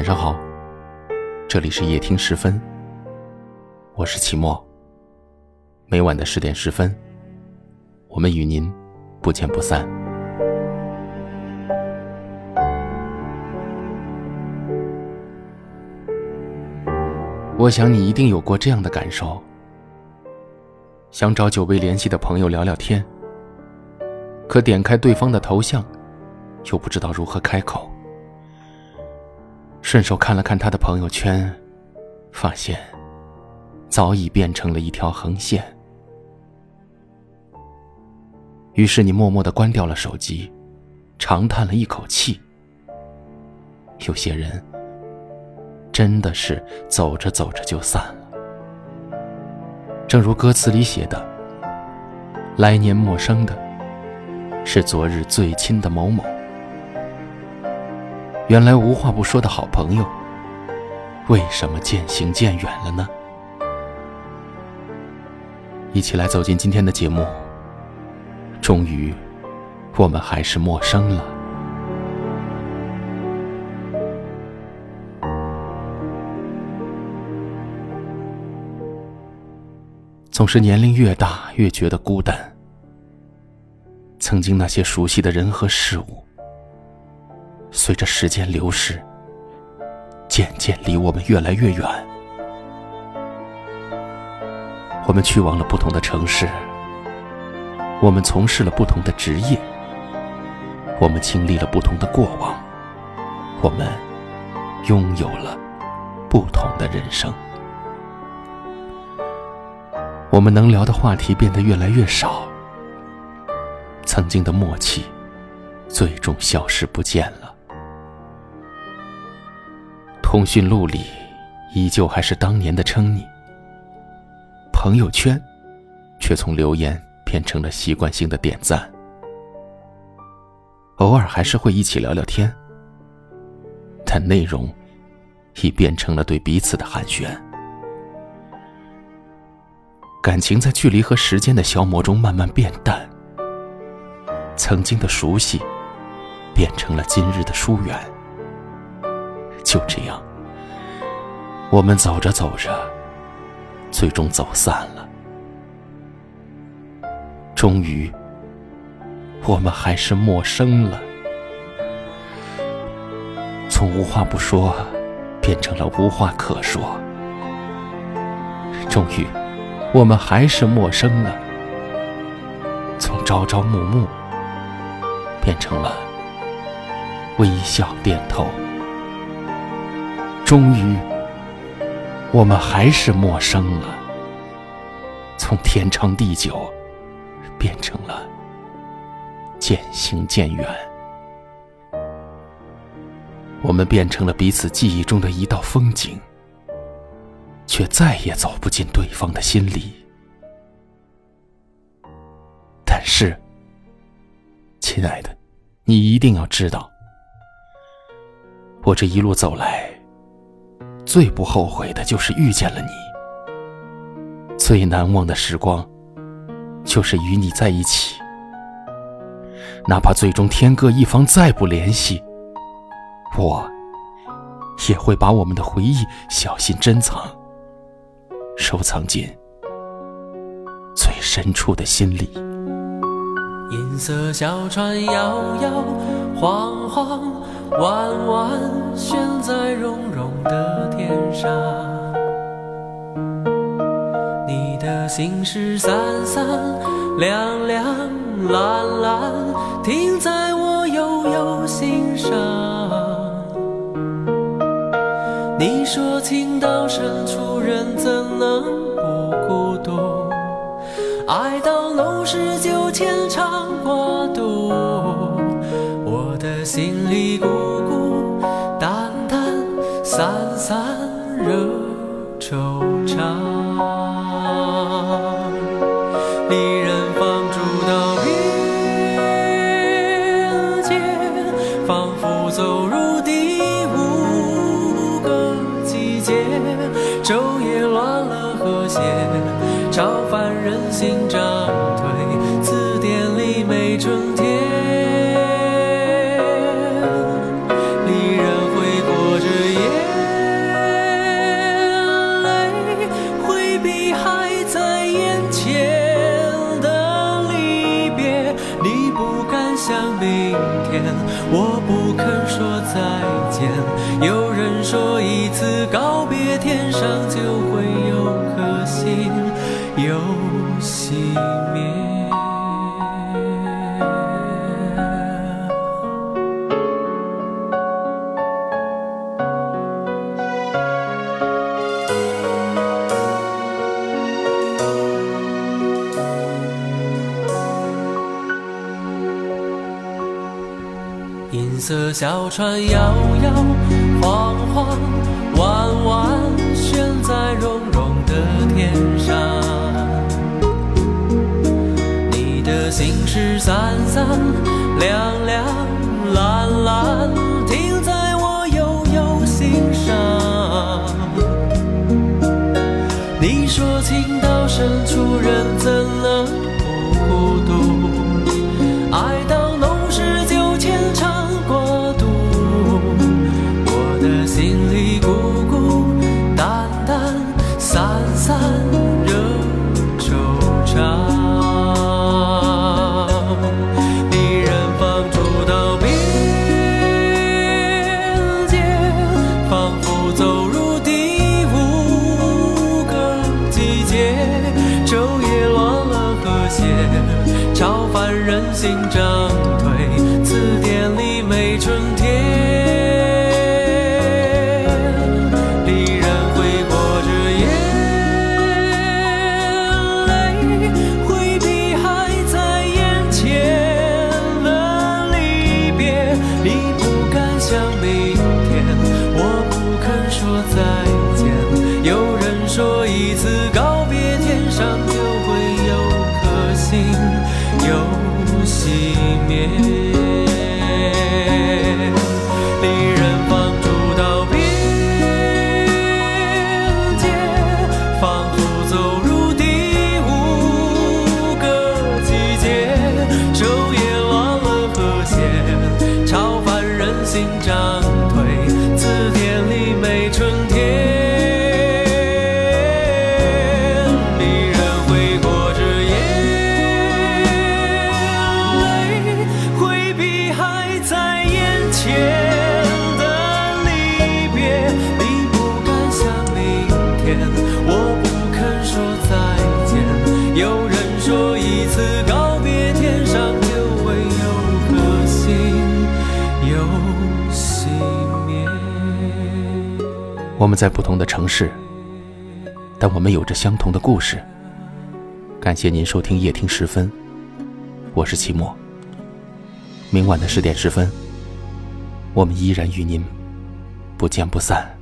晚上好，这里是夜听十分，我是齐墨。每晚的十点十分，我们与您不见不散。我想你一定有过这样的感受：想找久未联系的朋友聊聊天，可点开对方的头像，又不知道如何开口。顺手看了看他的朋友圈，发现早已变成了一条横线。于是你默默的关掉了手机，长叹了一口气。有些人真的是走着走着就散了，正如歌词里写的：“来年陌生的，是昨日最亲的某某。”原来无话不说的好朋友，为什么渐行渐远了呢？一起来走进今天的节目。终于，我们还是陌生了。总是年龄越大，越觉得孤单。曾经那些熟悉的人和事物。随着时间流逝，渐渐离我们越来越远。我们去往了不同的城市，我们从事了不同的职业，我们经历了不同的过往，我们拥有了不同的人生。我们能聊的话题变得越来越少，曾经的默契最终消失不见了。通讯录里，依旧还是当年的称你。朋友圈，却从留言变成了习惯性的点赞。偶尔还是会一起聊聊天，但内容，已变成了对彼此的寒暄。感情在距离和时间的消磨中慢慢变淡。曾经的熟悉，变成了今日的疏远。就这样，我们走着走着，最终走散了。终于，我们还是陌生了。从无话不说，变成了无话可说。终于，我们还是陌生了。从朝朝暮暮，变成了微笑点头。终于，我们还是陌生了。从天长地久，变成了渐行渐远。我们变成了彼此记忆中的一道风景，却再也走不进对方的心里。但是，亲爱的，你一定要知道，我这一路走来。最不后悔的就是遇见了你，最难忘的时光，就是与你在一起。哪怕最终天各一方，再不联系，我也会把我们的回忆小心珍藏，收藏进最深处的心里。银色小船摇摇晃晃。弯弯悬在绒绒的天上，你的心事三三两两蓝蓝，停在我悠悠心上。你说情到深处人怎能不孤独？爱到浓时就牵肠挂肚，心里孤孤单单。散散惹惆怅，离人放逐到边界，仿佛走入第五个季节。昼夜乱了和谐，超凡人心涨退，字典里没春天。天，我不肯说再见。有人说一次告别，天上就会有颗星又熄灭。银色小船摇摇晃晃，弯弯悬在绒绒的天上。你的心事三三两两人心涨我们在不同的城市，但我们有着相同的故事。感谢您收听夜听时分，我是齐墨。明晚的十点十分，我们依然与您不见不散。